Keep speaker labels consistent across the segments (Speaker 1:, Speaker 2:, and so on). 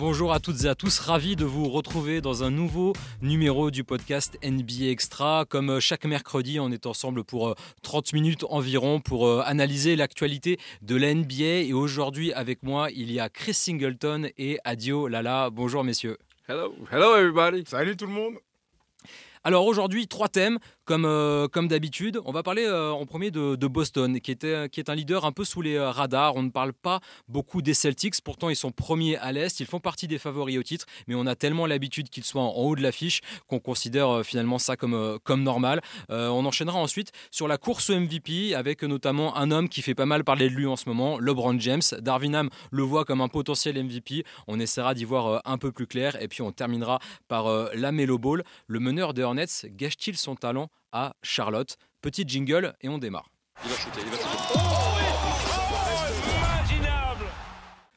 Speaker 1: Bonjour à toutes et à tous, ravi de vous retrouver dans un nouveau numéro du podcast NBA Extra. Comme euh, chaque mercredi, on est ensemble pour 30 euh, minutes environ pour euh, analyser l'actualité de la NBA. Et aujourd'hui, avec moi, il y a Chris Singleton et Adio Lala. Bonjour messieurs.
Speaker 2: Hello, hello everybody.
Speaker 3: Salut tout le monde.
Speaker 1: Alors aujourd'hui, trois thèmes. Comme, euh, comme d'habitude, on va parler euh, en premier de, Boston, qui, est un leader un peu sous les euh, radars. On ne parle pas beaucoup des Celtics, pourtant ils sont premiers à l'Est, ils font partie des favoris au titre, mais on a tellement l'habitude qu'ils soient en, haut de l'affiche qu'on considère finalement ça comme, normal. on enchaînera ensuite sur la course au MVP, avec notamment un homme qui fait pas mal parler de lui en ce moment, LeBron James. Darwin Ham le voit comme un potentiel MVP. On essaiera d'y voir un peu plus clair, et puis on terminera par la Melo Ball. Le meneur des Hornets gâche-t-il son talent à Charlotte. Petit jingle et on démarre. Il va shooter, il va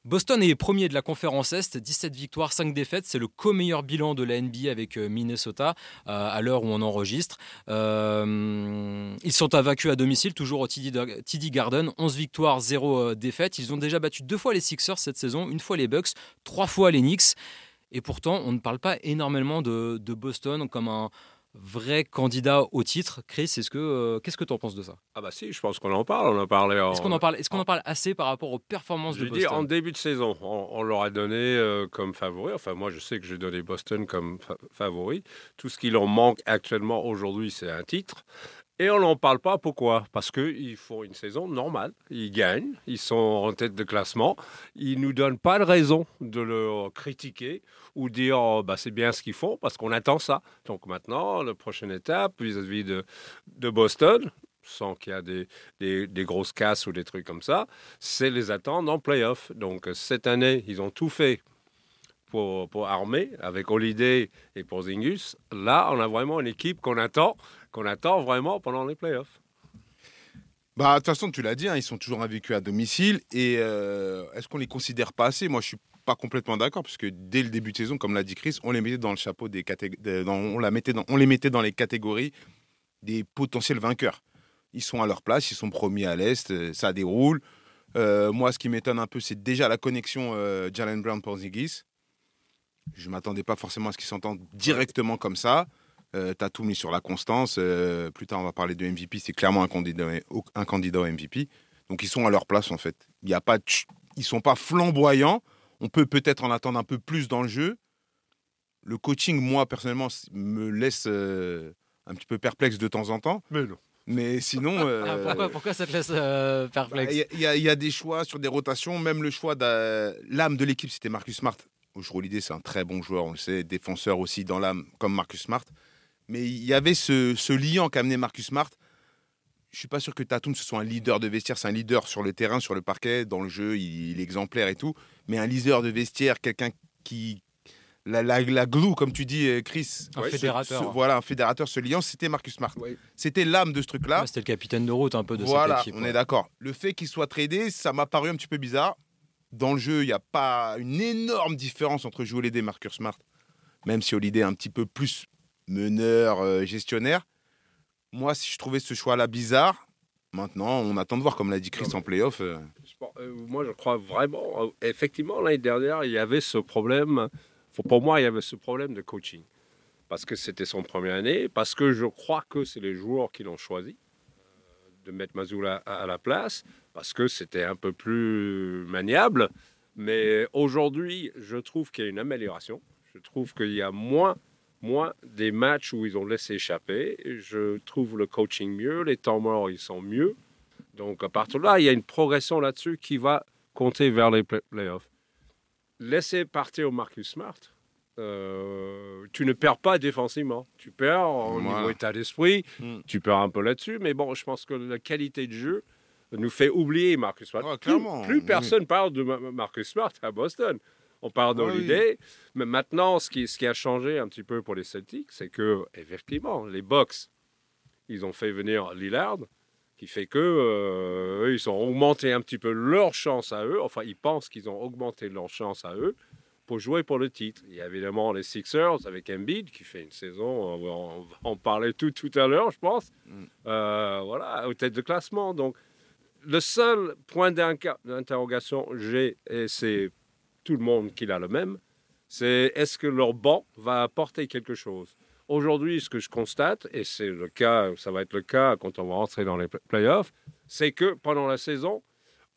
Speaker 1: Boston est premier de la conférence Est, 17 victoires, 5 défaites. C'est le co-meilleur bilan de la NBA avec euh, Minnesota euh, à l'heure où on enregistre. Euh, ils sont invaincus à domicile, toujours au TD Garden. 11 victoires, 0 défaites. Ils ont déjà battu deux fois les Sixers cette saison, une fois les Bucks, trois fois les Knicks. Et pourtant, on ne parle pas énormément de Boston comme un, vrai candidat au titre. Chris, est-ce que euh, qu'est-ce que tu en penses de ça?
Speaker 2: Ah bah si, je pense qu'on en parle. On en parlait.
Speaker 1: Est-ce qu'on en parle Est-ce qu'on en parle assez par rapport aux performances de Boston
Speaker 2: en début de saison, on, leur a donné euh, comme favori. Enfin, moi, je sais que j'ai donné Boston comme favori. Tout ce qui leur manque actuellement aujourd'hui, c'est un titre. Et on n'en parle pas. Pourquoi? Parce qu'ils font une saison normale. Ils gagnent. Ils sont en tête de classement. Ils ne nous donnent pas de raison de le critiquer ou dire oh, bah, c'est bien ce qu'ils font parce qu'on attend ça. Donc maintenant, la prochaine étape vis-à-vis de, Boston, sans qu'il y ait des, des, grosses casses ou des trucs comme ça, c'est les attendre en playoff. Donc cette année, ils ont tout fait pour, pour armer avec Holiday et pour Zingus. Là, on a vraiment une équipe qu'on attend qu'on attend vraiment pendant les playoffs.
Speaker 3: Bah, de toute façon, tu l'as dit, hein, ils sont toujours invaincus à domicile. Et euh, est-ce qu'on les considère pas assez? Moi, je suis pas complètement d'accord, parce que dès le début de saison, comme l'a dit Chris, on les mettait dans le chapeau des catégories, on, la mettait dans, on les mettait dans les catégories des potentiels vainqueurs. Ils sont à leur place, ils sont premiers à l'Est, euh, ça déroule. Euh, moi, ce qui m'étonne un peu, c'est déjà la connexion Jalen Brown pour Ziggy. Je ne m'attendais pas forcément à ce qu'ils s'entendent directement comme ça. Euh, tu as tout mis sur la constance. Euh, plus tard, on va parler de MVP. C'est clairement un candidat, un candidat au MVP. Donc, ils sont à leur place, en fait. Il y a pas Ils sont pas flamboyants. On peut peut-être en attendre un peu plus dans le jeu. Le coaching, moi, personnellement, me laisse euh, un petit peu perplexe de temps en temps.
Speaker 2: Mais non.
Speaker 3: Mais sinon.
Speaker 1: Ah, pourquoi, pourquoi, ça te laisse perplexe
Speaker 3: Il y, y, a des choix sur des rotations. Même le choix de l'âme de l'équipe, c'était Marcus Smart. Joue l'idée, c'est un très bon joueur, on le sait, défenseur aussi dans l'âme, comme Marcus Smart. Mais il y avait ce, ce lien qu'a amené Marcus Smart. Je suis pas sûr que Tatum ce soit un leader de vestiaire. C'est un leader sur le terrain, sur le parquet, dans le jeu, il, est exemplaire et tout. Mais un leader de vestiaire, quelqu'un qui la, la, glue, comme tu dis, Chris.
Speaker 1: Un fédérateur.
Speaker 3: voilà, un fédérateur, ce lien, c'était Marcus Smart. C'était l'âme de ce truc-là.
Speaker 1: c'était le capitaine de route un peu de
Speaker 3: voilà,
Speaker 1: cette équipe.
Speaker 3: on est d'accord. Le fait qu'il soit tradé, ça m'a paru un petit peu bizarre. Dans le jeu, il n'y a pas une énorme différence entre jouer et Marcus Smart. Même si Holiday est un petit peu plus meneur, euh, gestionnaire. Moi, si je trouvais ce choix-là bizarre, maintenant, on attend de voir, comme l'a dit Chris en playoff.
Speaker 2: Euh. Euh, moi, je crois vraiment, effectivement, l'année dernière, il y avait ce problème, pour moi, il y avait ce problème de coaching. Parce que c'était son première année, parce que je crois que c'est les joueurs qui l'ont choisi de mettre Mazoula à la place, parce que c'était un peu plus maniable. Mais aujourd'hui, je trouve qu'il y a une amélioration. Je trouve qu'il y a moins moi, des matchs où ils ont laissé échapper, je trouve le coaching mieux, les temps morts, ils sont mieux. Donc, à partir de là, il y a une progression là-dessus qui va compter vers les playoffs. Laisser partir au Marcus Smart, euh, tu ne perds pas défensivement. Tu perds au niveau état d'esprit, hmm. tu perds un peu là-dessus, mais bon, je pense que la qualité de jeu nous fait oublier Marcus Smart. plus, personne parle de Marcus Smart à Boston on parle d'Holiday. Mais maintenant, ce qui, ce qui a changé un petit peu pour les Celtics, c'est que, effectivement, les Bucks, ils ont fait venir Lillard, qui fait que euh, ils ont augmenté un petit peu leur chance à eux. Enfin, ils pensent qu'ils ont augmenté leur chance à eux pour jouer pour le titre. Il y a évidemment les Sixers avec Embiid qui fait une saison, on parler tout, tout à l'heure, je pense. Mm. Euh, voilà, aux têtes de classement. Donc, le seul point d'interrogation j'ai, et c'est tout le monde qui a le même, c'est est-ce que leur banc va apporter quelque chose? Aujourd'hui, ce que je constate, et c'est le cas, ça va être le cas quand on va rentrer dans les playoffs, c'est que pendant la saison,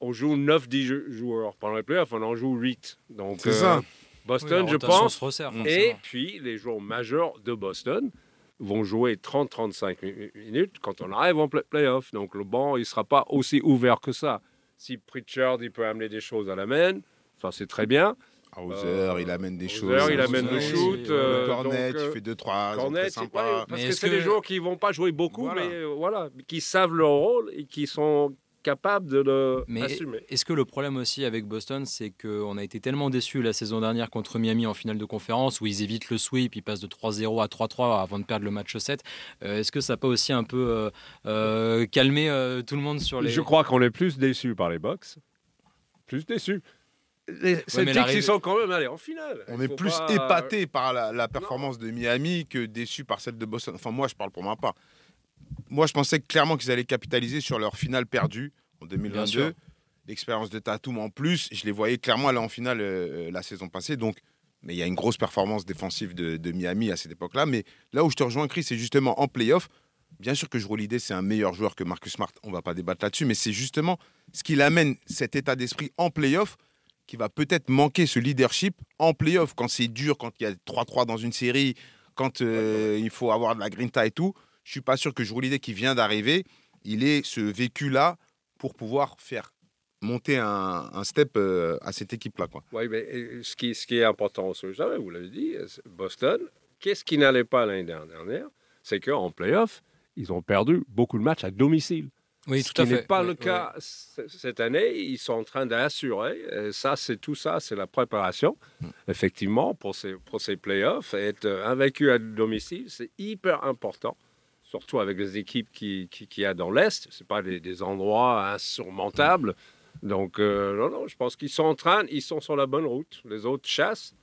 Speaker 2: on joue 9-10 joueurs. Pendant les playoffs, on en joue 8. Donc,
Speaker 3: C'est ça.
Speaker 2: Boston,
Speaker 1: Oui,
Speaker 2: je pense.
Speaker 1: resserre,
Speaker 2: Et puis, les joueurs majeurs de Boston vont jouer 30-35 mi- minutes quand on arrive en play- playoff. Donc, le banc, il ne sera pas aussi ouvert que ça. Si Pritchard, il peut amener des choses à la main, ça, c'est très bien.
Speaker 3: Hauser,
Speaker 2: Euh,
Speaker 3: il amène des
Speaker 2: Hauser,
Speaker 3: choses.
Speaker 2: il amène
Speaker 1: le shoot, euh,
Speaker 3: Cornet,
Speaker 2: donc, euh,
Speaker 3: il fait 2-3,
Speaker 2: Cornet,
Speaker 3: sympa.
Speaker 2: pas- parce
Speaker 1: Mais
Speaker 2: que c'est
Speaker 1: que-
Speaker 2: des joueurs qui vont pas jouer beaucoup,
Speaker 3: Voilà.
Speaker 2: mais euh, voilà, qui savent leur rôle et qui sont capables de le
Speaker 1: Mais
Speaker 2: assumer.
Speaker 1: est-ce que le problème aussi avec Boston, c'est qu'on a été tellement déçus la saison dernière contre Miami en finale de conférence, où ils évitent le sweep, ils passent de 3-0 à 3-3 avant de perdre le match 7. Euh, est-ce que ça n'a pas aussi un peu euh, euh, calmé euh, tout le monde sur les...
Speaker 2: Je crois qu'on est plus déçus par les Bucks. Plus déçus. Les Celtics,
Speaker 1: l'arrivée-
Speaker 2: ils sont quand même allés en finale.
Speaker 3: On est plus
Speaker 2: pas-
Speaker 3: épaté par la, la performance de Miami que déçu par celle de Boston. Enfin, moi, je parle pour ma part. Moi, je pensais clairement qu'ils allaient capitaliser sur leur finale perdue en
Speaker 1: Bien
Speaker 3: 2022.
Speaker 1: sûr.
Speaker 3: L'expérience de Tatum en plus, je les voyais clairement aller en finale euh, la saison passée. Donc, mais il y a une grosse performance défensive de, de Miami à cette époque-là. Mais là où je te rejoins, Chris, c'est justement en playoff. Bien sûr que Jrue Holiday, c'est un meilleur joueur que Marcus Smart. On va pas débattre là-dessus. Mais c'est justement ce qu'il amène cet état d'esprit en playoff qui va peut-être manquer ce leadership en playoff quand c'est dur, quand il y a 3-3 dans une série, quand euh, il faut avoir de la grinta et tout. Je suis pas sûr que Holiday qui vient d'arriver, il ait ce vécu-là pour pouvoir faire monter un, step euh, à cette équipe-là.
Speaker 2: Oui, mais euh, ce qui, est important, vous l'avez dit, Boston, qu'est-ce qui n'allait pas l'année dernière? C'est qu'en playoff, ils ont perdu beaucoup de matchs à domicile.
Speaker 1: Oui,
Speaker 2: ce
Speaker 1: tout
Speaker 2: qui n'est pas
Speaker 1: Oui,
Speaker 2: le cas cette année. Ils sont en train d'assurer. Ça, c'est tout ça, c'est la préparation. Effectivement, pour ces, pour ces playoffs, être euh, invaincu à domicile, c'est hyper important. Surtout avec les équipes qu'il qui, qui y a dans l'Est. Ce pas des, des endroits insurmontables. Donc, euh, non, non, je pense qu'ils sont en train, ils sont sur la bonne route. Les autres chassent.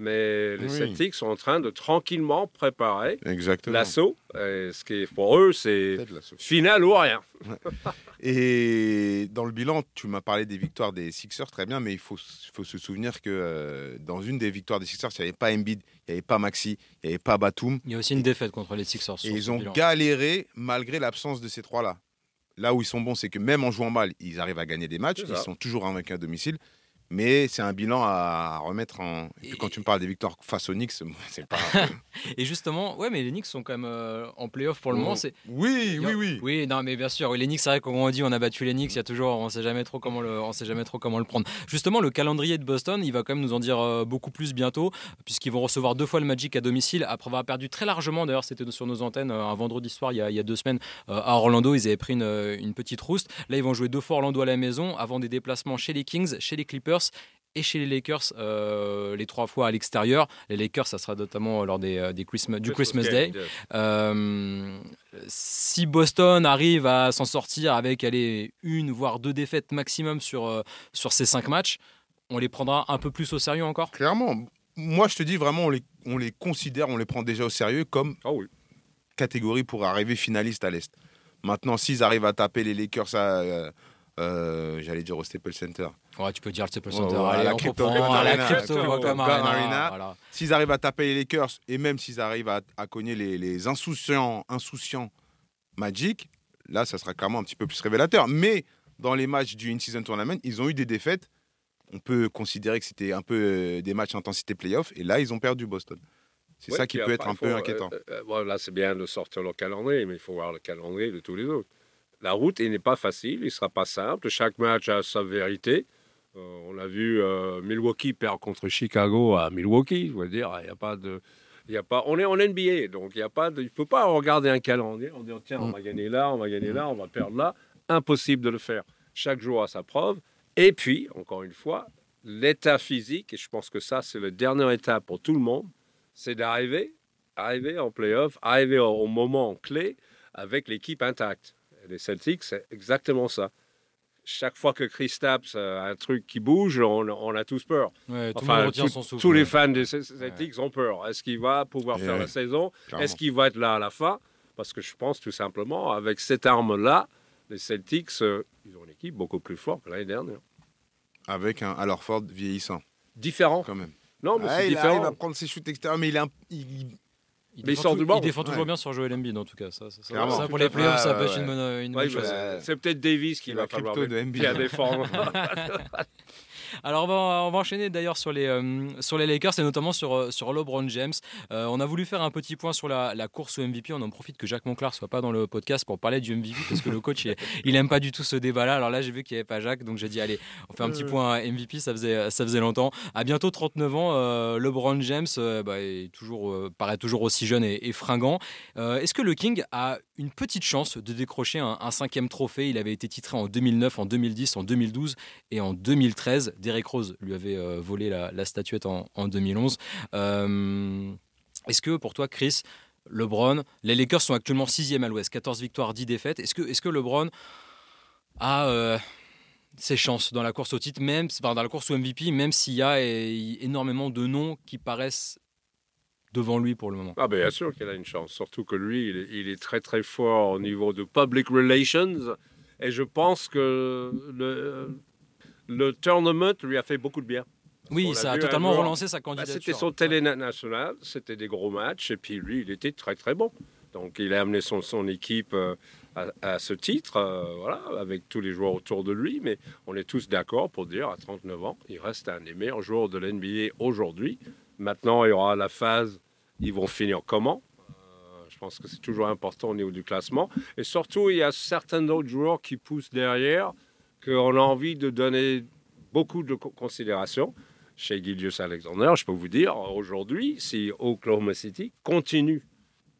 Speaker 2: Mais les
Speaker 3: Oui.
Speaker 2: Celtics sont en train de tranquillement préparer l'assaut. Ce qui est pour eux, c'est finale ou rien.
Speaker 3: Et dans le bilan, tu m'as parlé des victoires des Sixers, très bien, mais il faut, faut se souvenir que euh, dans une des victoires des Sixers, il n'y avait pas Embiid, il n'y avait pas Maxi, il n'y avait pas Batum.
Speaker 1: Il y a aussi une défaite contre les Sixers.
Speaker 3: Et ils ont
Speaker 1: bilan.
Speaker 3: galéré malgré l'absence de ces trois-là. Là où ils sont bons, c'est que même en jouant mal, ils arrivent à gagner des matchs. Ils sont toujours invaincus à domicile. Mais c'est un bilan à remettre en. Et puis
Speaker 1: Et-
Speaker 3: quand tu me parles des victoires face aux Knicks, c'est pas.
Speaker 1: Et justement, ouais, mais les Knicks sont quand même euh, en playoff pour le
Speaker 3: Oh.
Speaker 1: moment. C'est
Speaker 3: oui, oui, oui.
Speaker 1: Oui, non, mais bien sûr. Les Knicks, c'est vrai qu'on dit on a battu les Knicks. Il y a toujours, on sait jamais trop comment le, on sait jamais trop comment le prendre. Justement, le calendrier de Boston, il va quand même nous en dire euh, beaucoup plus bientôt, puisqu'ils vont recevoir deux fois le Magic à domicile après avoir perdu très largement. D'ailleurs, c'était sur nos antennes euh, un vendredi soir il y a, il y a deux semaines euh, à Orlando. Ils avaient pris une, une petite rouste. Là, ils vont jouer deux fois Orlando à la maison avant des déplacements chez les Kings, chez les Clippers et chez les Lakers euh, les trois fois à l'extérieur. Les Lakers, ça sera notamment lors des, euh, des Christmas, du Christmas Day. Euh, si Boston arrive à s'en sortir avec allez, une voire deux défaites maximum sur, euh, sur ces cinq matchs, on les prendra un peu plus au sérieux encore?
Speaker 3: Clairement. Moi, je te dis vraiment, on les, on les considère, on les prend déjà au sérieux comme
Speaker 2: Ah oui.
Speaker 3: catégorie pour arriver finaliste à l'Est. Maintenant, s'ils arrivent à taper les Lakers à. Euh, euh, J'allais dire au Staples Center.
Speaker 1: Ouais, tu peux dire le Staples Center.
Speaker 3: ouais, à
Speaker 1: Allez,
Speaker 3: la
Speaker 1: on
Speaker 3: Crypto
Speaker 1: à la. Crypto
Speaker 2: Crypto
Speaker 1: Vocom
Speaker 3: Arena.
Speaker 1: Arena,
Speaker 3: Arena.
Speaker 1: voilà.
Speaker 3: S'ils arrivent à taper les Lakers et même s'ils arrivent à, à cogner les, les insouciants, insouciants Magic, là, ça sera clairement un petit peu plus révélateur. Mais dans les matchs du In-Season Tournament, ils ont eu des défaites. On peut considérer que c'était un peu euh, des matchs intensité playoff. Et là, ils ont perdu Boston. C'est
Speaker 2: Ouais,
Speaker 3: ça qui peut être un peu inquiétant.
Speaker 2: euh, euh, bon, là, c'est bien de sortir le calendrier, mais il faut voir le calendrier de tous les autres. La route, il n'est pas facile, il ne sera pas simple. Chaque match a sa vérité. Euh, on l'a vu, euh, Milwaukee perd contre Chicago à Milwaukee. Je veux dire, il n'y a pas de. Il y a pas, on est en NBA, donc il y a pas de, il ne faut pas regarder un calendrier en disant tiens, on
Speaker 3: Mm.
Speaker 2: va gagner là, on va gagner là, on va perdre là. Impossible de le faire. Chaque jour a sa preuve. Et puis, encore une fois, l'état physique, et je pense que ça, c'est la dernière étape pour tout le monde, c'est d'arriver arriver en playoff, arriver au, au moment clé avec l'équipe intacte. Les Celtics, c'est exactement ça. Chaque fois que Chris Tapps a un truc qui bouge, on, on a tous peur.
Speaker 1: Ouais, tout le
Speaker 2: Enfin,
Speaker 1: monde retient
Speaker 2: tout-
Speaker 1: son souffle.
Speaker 2: tous les fans des Celtics ont peur. Est-ce qu'il va pouvoir
Speaker 3: Et
Speaker 2: faire
Speaker 3: ouais,
Speaker 2: la saison. Est-ce qu'il va être là à la fin? Parce que je pense tout simplement, avec cette arme-là, les Celtics, euh, ils ont une équipe beaucoup plus forte que l'année dernière.
Speaker 3: Avec un Al Horford vieillissant,
Speaker 2: Différent.
Speaker 3: quand même.
Speaker 2: Non, mais c'est
Speaker 3: il,
Speaker 2: différent.
Speaker 3: prendre ses shoots extérieurs, mais il, est un- il-
Speaker 1: Il
Speaker 2: Mais il
Speaker 1: défend,
Speaker 2: sort
Speaker 1: tou-
Speaker 2: du banc.
Speaker 1: il défend toujours
Speaker 3: Ouais.
Speaker 1: bien sur Joel Embiid en tout cas. Ça, ça, ça-
Speaker 3: Clairement.
Speaker 1: ça, pour les playoffs, ça peut
Speaker 3: Ouais,
Speaker 1: une bonne, une
Speaker 2: Ouais,
Speaker 1: bonne chose.
Speaker 2: C'est peut-être Davis qui va falloir
Speaker 3: de
Speaker 2: qui a défendre.
Speaker 1: Alors on va, on va enchaîner d'ailleurs sur les, euh, sur les Lakers et notamment sur, euh, sur LeBron James. Euh, on a voulu faire un petit point sur la, la course au MVP. On en profite que Jacques Monclar soit pas dans le podcast pour parler du MVP parce que le coach il, il aime pas du tout ce débat-là. Alors là j'ai vu qu'il n'y avait pas Jacques donc j'ai dit allez on fait un petit point MVP. Ça faisait, ça faisait longtemps. À bientôt 39 ans, euh, LeBron James bah, est toujours, paraît toujours aussi jeune et, et fringant. Est-ce que le King a une petite chance de décrocher un, cinquième trophée Il avait été titré en 2009, en 2010, en 2012 et en 2013. Derek Rose lui avait euh, volé la, statuette en, en 2011. Euh, Est-ce que pour toi, Chris, LeBron, les Lakers sont actuellement 6e à l'Ouest, 14 victoires, 10 défaites. Est-ce que, LeBron a euh, ses chances dans la course au titre, même dans la course au MVP, même s'il y a énormément de noms qui paraissent devant lui pour le moment
Speaker 2: Ah ben, bien sûr qu'il a une chance, surtout que lui, il est, il est très très fort au niveau de public relations. Et je pense que le, le tournament lui a fait beaucoup de bien.
Speaker 1: Oui, ça a totalement relancé sa
Speaker 2: Bah,
Speaker 1: candidature.
Speaker 2: c'était son télé national, c'était des gros matchs, et puis lui, il était très très bon. Donc il a amené son, son équipe euh, à, à ce titre, euh, voilà, avec tous les joueurs autour de lui, mais on est tous d'accord pour dire à 39 ans, il reste un des meilleurs joueurs de l'NBA aujourd'hui. Maintenant, il y aura la phase, ils vont finir comment? Euh, Je pense que c'est toujours important au niveau du classement. Et surtout, il y a certains autres joueurs qui poussent derrière, qu'on a envie de donner beaucoup de co- considération chez Gilius Alexander, je peux vous dire, aujourd'hui, si Oklahoma City continue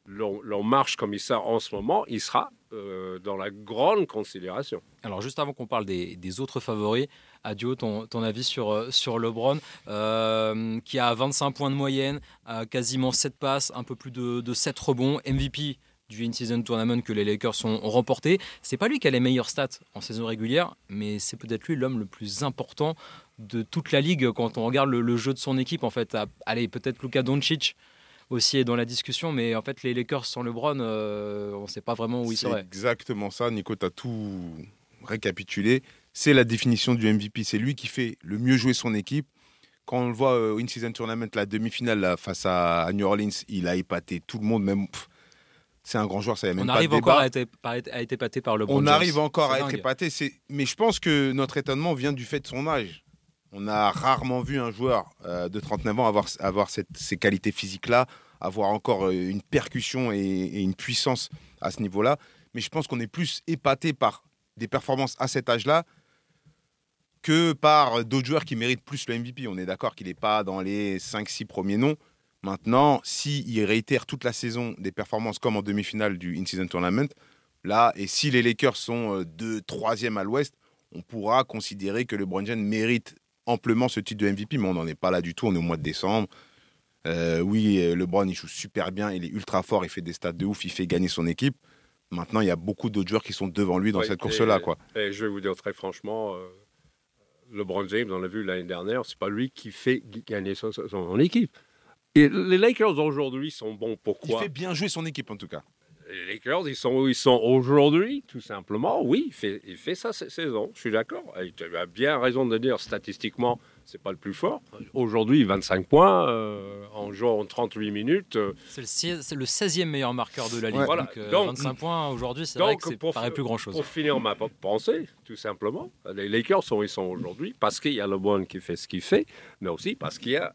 Speaker 2: leur, marche comme il ça en ce moment, il sera euh, dans la grande considération.
Speaker 1: Alors juste avant qu'on parle des autres favoris, Adio, ton, ton avis sur, euh, sur LeBron, euh, qui a 25 points de moyenne, a quasiment 7 passes, un peu plus de, de 7 rebonds, MVP du In-Season Tournament que les Lakers ont, remporté. C'est pas lui qui a les meilleures stats en saison régulière, mais c'est peut-être lui l'homme le plus important de toute la ligue quand on regarde le, le jeu de son équipe. En fait, Ah, allez, peut-être Luka Doncic aussi est dans la discussion, mais en fait les Lakers sans LeBron, euh, on ne sait pas vraiment où ils
Speaker 3: C'est
Speaker 1: seraient.
Speaker 3: exactement ça. Nico, tu as tout récapitulé. C'est la définition du MVP. C'est lui qui fait le mieux jouer son équipe. Quand on le voit euh, au In-Season Tournament, la demi-finale face à, à New Orleans, il a épaté tout le monde. Même, c'est un grand joueur, ça y a même
Speaker 1: On
Speaker 3: pas
Speaker 1: arrive
Speaker 3: de
Speaker 1: encore
Speaker 3: débat.
Speaker 1: à être, à épaté par LeBron
Speaker 3: On arrive encore à être épaté. Mais je pense que notre étonnement vient du fait de son âge. On a rarement vu un joueur euh, de 39 ans avoir, avoir cette- ces qualités physiques-là, avoir encore euh, une percussion et, et une puissance à ce niveau-là. Mais je pense qu'on est plus épaté par des performances à cet âge-là que par d'autres joueurs qui méritent plus le MVP. On est d'accord qu'il n'est pas dans les 5-6 premiers noms. Maintenant, s'il réitère toute la saison des performances comme en demi-finale du In-Season Tournament, là, et si les Lakers sont euh, deux, troisième à l'ouest, on pourra considérer que LeBron James mérite amplement ce titre de MVP, mais on n'en est pas là du tout, on est au mois de décembre. Euh, oui, euh, LeBron, il joue super bien, il est ultra fort, il fait des stats de ouf, il fait gagner son équipe. Maintenant, il y a beaucoup d'autres joueurs qui sont devant lui dans
Speaker 2: Ouais,
Speaker 3: cette
Speaker 2: et-
Speaker 3: course-là. quoi.
Speaker 2: Et je vais vous dire très franchement, euh, LeBron James, on l'a vu l'année dernière, c'est pas lui qui fait gagner son, équipe. Et les Lakers aujourd'hui sont bons.
Speaker 3: Il
Speaker 2: Pourquoi
Speaker 3: fait bien jouer son équipe, en tout cas.
Speaker 2: Les Lakers, ils sont où ils sont aujourd'hui, tout simplement. Oui, il fait, il fait cette saison, je suis d'accord. Tu as bien raison de dire, statistiquement, c'est pas le plus fort. Aujourd'hui, 25 points euh, en jouant en 38 minutes. euh,
Speaker 1: C'est le, le 16e meilleur marqueur de la ligue.
Speaker 3: Ouais.
Speaker 1: donc,
Speaker 2: Voilà.
Speaker 1: euh,
Speaker 2: Donc-
Speaker 1: 25 points aujourd'hui, c'est vrai que ça
Speaker 2: pour-
Speaker 1: paraît plus grand-chose.
Speaker 2: Pour finir ma pensée, tout simplement, les Lakers sont où ils sont aujourd'hui parce qu'il y a LeBron qui fait ce qu'il fait, mais aussi parce qu'il y a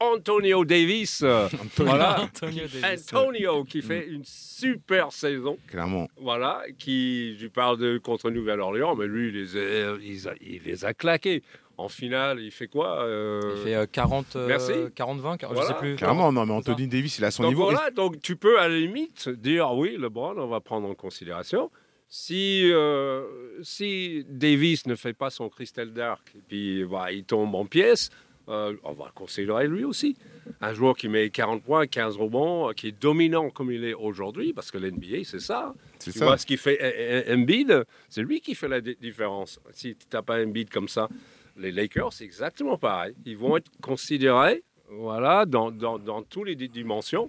Speaker 2: Antonio Davis. euh, voilà.
Speaker 1: Antonio Davis.
Speaker 2: Antonio qui fait une super saison.
Speaker 3: Clairement.
Speaker 2: Voilà, qui, je parle de contre Nouvelle-Orléans, mais lui, il les, a, il a- il les a claqués. En finale, il fait quoi euh,
Speaker 1: Il fait euh, 40, euh,
Speaker 2: Merci.
Speaker 1: 40-20, je
Speaker 2: Voilà.
Speaker 1: sais plus.
Speaker 3: Clairement, non, mais. Anthony Davis, il a son
Speaker 2: donc
Speaker 3: niveau.
Speaker 2: voilà, donc tu peux à la limite dire oui, LeBron, on va prendre en considération. Si, euh, si Davis ne fait pas son Crystal Dark et puis bah, il tombe en pièces, euh, on va le considérer lui aussi. Un joueur qui met 40 points, 15 rebonds, qui est dominant comme il est aujourd'hui, parce que l'NBA, c'est ça.
Speaker 3: C'est
Speaker 2: Tu
Speaker 3: ça.
Speaker 2: vois ce qu'il fait Embiid, c'est lui qui fait la di- différence. Si tu n'as pas Embiid comme ça, les Lakers, c'est exactement pareil. Ils vont être considérés voilà, dans, dans, dans toutes les di- dimensions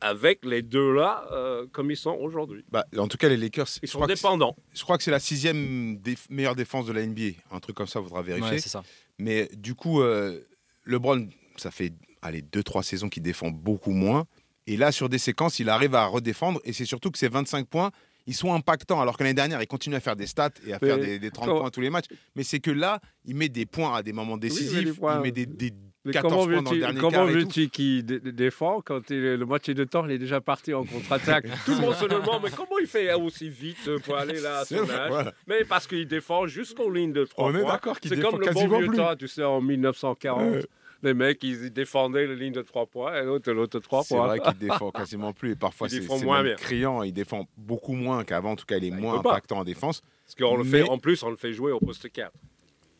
Speaker 2: avec les deux-là euh, comme ils sont aujourd'hui.
Speaker 3: Bah, en tout cas, les Lakers,
Speaker 2: Ils
Speaker 3: je
Speaker 2: sont dépendants.
Speaker 3: je crois que c'est la sixième déf- meilleure défense de la NBA. Un truc comme ça, il faudra vérifier.
Speaker 1: Ouais, c'est ça.
Speaker 3: Mais du coup, euh, LeBron, ça fait allez, 2-3 saisons qu'il défend beaucoup moins. Et là, sur des séquences, il arrive à redéfendre. Et c'est surtout que ces 25 points, ils sont impactants. Alors que l'année dernière, il continue à faire des stats et à faire des, des 30
Speaker 2: quand-
Speaker 3: points tous les matchs. Mais c'est que là, il met des points à des moments décisifs. il met des, des
Speaker 2: Mais
Speaker 3: 14
Speaker 2: comment
Speaker 3: points dans le dernier
Speaker 2: comment veux-tu qu'il dé- dé- défend quand le moitié de temps il est déjà parti en contre-attaque? Tout le monde se demande mais comment il fait aussi vite pour aller là à
Speaker 3: C'est
Speaker 2: son âge?
Speaker 3: voilà.
Speaker 2: Mais parce qu'il défend jusqu'aux lignes de trois
Speaker 3: On est d'accord qu'il
Speaker 2: C'est
Speaker 3: défend
Speaker 2: comme le bon
Speaker 3: quasiment
Speaker 2: vieux
Speaker 3: plus.
Speaker 2: temps, tu sais, en 1940.
Speaker 3: Ouais.
Speaker 2: Les mecs, ils défendaient les lignes de trois points et l'autre, l'autre trois
Speaker 3: C'est
Speaker 2: points.
Speaker 3: vrai qu'il défend quasiment plus. Et parfois, c'est c'est
Speaker 2: moins
Speaker 3: criant. Il défend beaucoup moins qu'avant. En tout cas, il est
Speaker 2: Bah, il
Speaker 3: moins impactant en défense.
Speaker 2: Parce qu'on le fait, en plus, on le fait jouer au poste 4.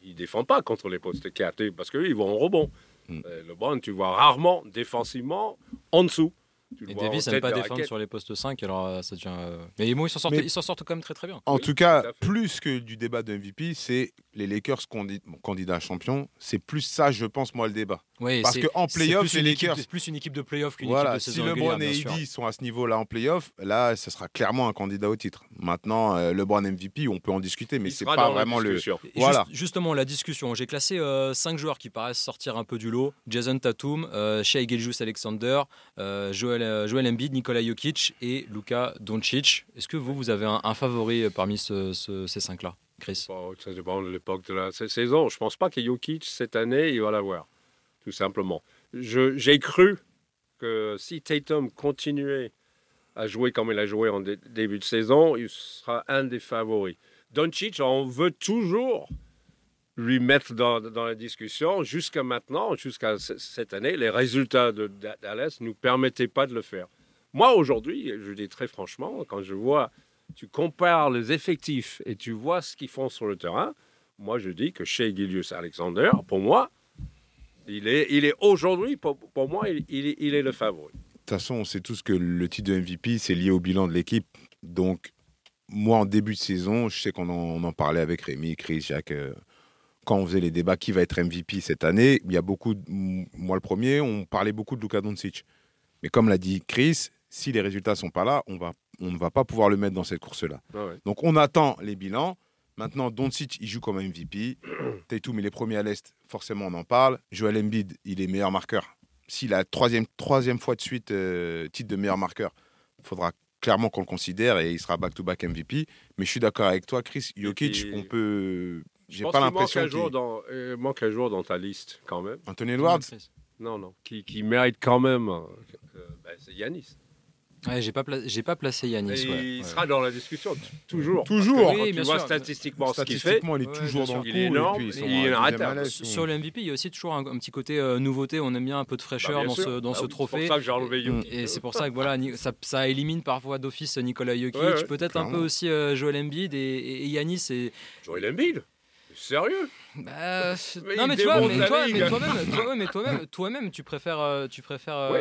Speaker 2: Il ne défend pas contre les postes 4 parce qu'ils vont en rebond.
Speaker 3: Mm.
Speaker 2: Euh, LeBron, tu vois rarement défensivement en dessous. Tu
Speaker 1: Et Davis n'aime pas défendre sur les postes 5, alors euh, ça devient. euh, Mais bon, ils s'en sortent,
Speaker 3: Mais-
Speaker 1: ils s'en sortent quand même très très bien.
Speaker 3: En
Speaker 2: Oui,
Speaker 3: tout cas,
Speaker 2: tout
Speaker 3: plus que du débat de MVP, c'est les Lakers candidats à champion. C'est plus ça, je pense, moi, le débat.
Speaker 1: Ouais,
Speaker 3: Parce qu'en
Speaker 1: c'est
Speaker 3: playoff,
Speaker 1: plus
Speaker 3: les
Speaker 1: une équipe-
Speaker 3: Lakers-
Speaker 1: C'est plus une équipe de playoff qu'une
Speaker 3: Voilà,
Speaker 1: équipe de
Speaker 3: si
Speaker 1: saison
Speaker 3: LeBron
Speaker 1: régulière,
Speaker 3: et. AD sont à ce niveau-là en playoff, là, ce sera clairement un candidat au titre. Maintenant, euh, LeBron MVP, on peut en discuter, mais c'est pas vraiment le. Voilà.
Speaker 1: juste- justement, la discussion. J'ai classé 5 joueurs qui paraissent sortir un peu du lot. Jason Tatum, euh, Shai Gilgeous-Alexander, euh, Joel, euh, Joel Embiid, Nikola Jokic et Luka Doncic. Est-ce que vous, vous avez un, un favori parmi ce- ce- ces 5-là Chris?
Speaker 2: Bon, ça dépend de l'époque de la sa- saison. Je ne pense pas que Jokic, cette année, il va l'avoir. Tout simplement. J'ai cru que si Tatum continuait à jouer comme il a joué en dé- début de saison, il sera un des favoris. Doncic, on veut toujours lui mettre dans, la discussion. Jusqu'à maintenant, jusqu'à cette année, les résultats de Da- Dallas ne nous permettaient pas de le faire. Moi, aujourd'hui, je dis très franchement, quand je vois, tu compares les effectifs et tu vois ce qu'ils font sur le terrain, moi, je dis que chez Gilius Alexander, pour moi, il est, il est aujourd'hui, pour, pour moi, il, il est, il est le favori.
Speaker 3: De toute façon, on sait tous que le titre de MVP, c'est lié au bilan de l'équipe. Donc, moi, en début de saison, je sais qu'on en, parlait avec Rémi, Chris, Jacques. euh, quand on faisait les débats qui va être MVP cette année, il y a beaucoup, de- moi le premier, on parlait beaucoup de Luka Doncic. Mais comme l'a dit Chris, si les résultats sont pas là, on, va, on ne va pas pouvoir le mettre dans cette course-là.
Speaker 2: Ah ouais.
Speaker 3: Donc on attend les bilans. Maintenant, Doncic, il joue comme MVP. Tatum, il est premier à l'Est, forcément, on en parle. Joel Embiid, il est meilleur marqueur. S'il a troisième, troisième fois de suite euh, titre de meilleur marqueur, il faudra clairement qu'on le considère et il sera back-to-back MVP. Mais je suis d'accord avec toi, Chris. Jokic,
Speaker 2: puis,
Speaker 3: on peut... J'ai pas l'impression
Speaker 2: jour dans, euh, manque un jour dans ta liste, quand même.
Speaker 3: Anthony Edwards?
Speaker 2: Non, non. Qui, qui mérite quand même. euh, euh, ben, c'est Yanis.
Speaker 1: Ouais, j'ai pas, pla- j'ai pas placé Yanis. Ouais,
Speaker 2: il
Speaker 1: ouais.
Speaker 2: sera dans la discussion, toujours.
Speaker 3: Toujours.
Speaker 2: Parce que
Speaker 1: Oui,
Speaker 2: quand
Speaker 1: bien
Speaker 2: tu vois
Speaker 1: sûr.
Speaker 2: statistiquement ce qu'il fait,
Speaker 3: Statistiquement, il est toujours dans le coup.
Speaker 2: Il est énorme,
Speaker 3: et puis,
Speaker 2: il est
Speaker 1: Sur le MVP, il y a aussi toujours un, un petit côté euh, nouveauté. On aime bien un peu de
Speaker 2: Bah,
Speaker 1: fraîcheur
Speaker 2: bien
Speaker 1: dans
Speaker 2: sûr.
Speaker 1: ce, dans
Speaker 2: Ah
Speaker 1: ce
Speaker 2: oui,
Speaker 1: trophée.
Speaker 2: C'est pour ça que j'ai enlevé
Speaker 3: Mm.
Speaker 2: Jokic.
Speaker 1: Et c'est pour ça que voilà, ça, ça élimine parfois d'office Nikola Jokic,
Speaker 2: Ouais, ouais,
Speaker 1: peut-être un peu aussi euh, Joel Embiid et, et, et Yanis. Et,
Speaker 2: Joel Embiid Sérieux?
Speaker 1: Bah,
Speaker 2: Mais
Speaker 1: non mais tu vois, mais toi-même, toi-même, toi-même, tu préfères, euh, tu préfères.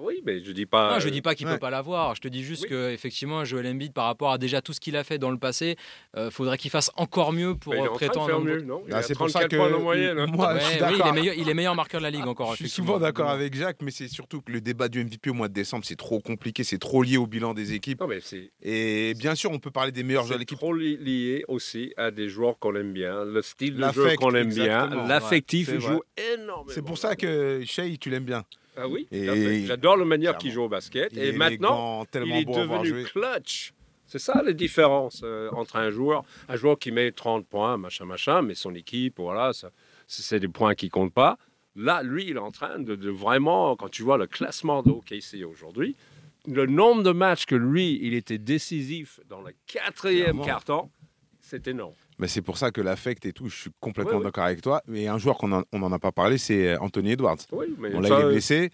Speaker 2: Oui,
Speaker 1: euh,
Speaker 2: mais je, dis pas.
Speaker 1: Non, je dis pas qu'il
Speaker 3: ouais.
Speaker 1: peut pas l'avoir. Je te dis juste
Speaker 2: Oui.
Speaker 1: que effectivement, Joel Embiid, par rapport à déjà tout ce qu'il a fait dans le passé, euh, faudrait qu'il fasse encore mieux pour
Speaker 2: mais il est
Speaker 1: euh,
Speaker 2: en train de
Speaker 1: prétendre.
Speaker 2: faire
Speaker 1: à un
Speaker 2: mieux,
Speaker 1: bon-
Speaker 2: non? Il
Speaker 3: Ah,
Speaker 2: a
Speaker 3: c'est pour ça
Speaker 2: 34
Speaker 3: que
Speaker 2: moyenne. hein.
Speaker 3: moi,
Speaker 1: Ouais,
Speaker 3: je suis
Speaker 1: oui,
Speaker 3: d'accord.
Speaker 1: il est meilleur, il est meilleur marqueur de la ligue encore.
Speaker 3: Je suis souvent d'accord avec Jacques, mais c'est surtout que le débat du MVP au mois de décembre, c'est trop compliqué, c'est trop lié au bilan des équipes.
Speaker 2: Non, mais c'est
Speaker 3: Et bien sûr, on peut parler des meilleurs joueurs de
Speaker 2: c'est
Speaker 3: l'équipe.
Speaker 2: trop li- lié aussi à des joueurs qu'on aime bien, le style de jeu qu'on aime bien, l'affectif joue énormément.
Speaker 3: C'est pour ça que Shea, tu l'aimes bien.
Speaker 2: Ah oui, j'adore la manière qu'il joue au basket. Et maintenant, il est devenu clutch. C'est ça la différence euh, entre un joueur, un joueur qui met 30 points, machin, machin, mais son équipe, voilà, c'est des points qui comptent pas. Là, lui, il est en train de, de vraiment, quand tu vois le classement de OKC aujourd'hui, le nombre de matchs que lui, il était décisif dans le quatrième carton, c'est énorme.
Speaker 3: Mais c'est pour ça que l'affect et tout, je suis complètement
Speaker 2: Ouais, ouais.
Speaker 3: d'accord avec toi. Mais un joueur qu'on en- on n'en a pas parlé, c'est euh, Anthony Edwards.
Speaker 2: Oui, mais ça,
Speaker 3: il est blessé.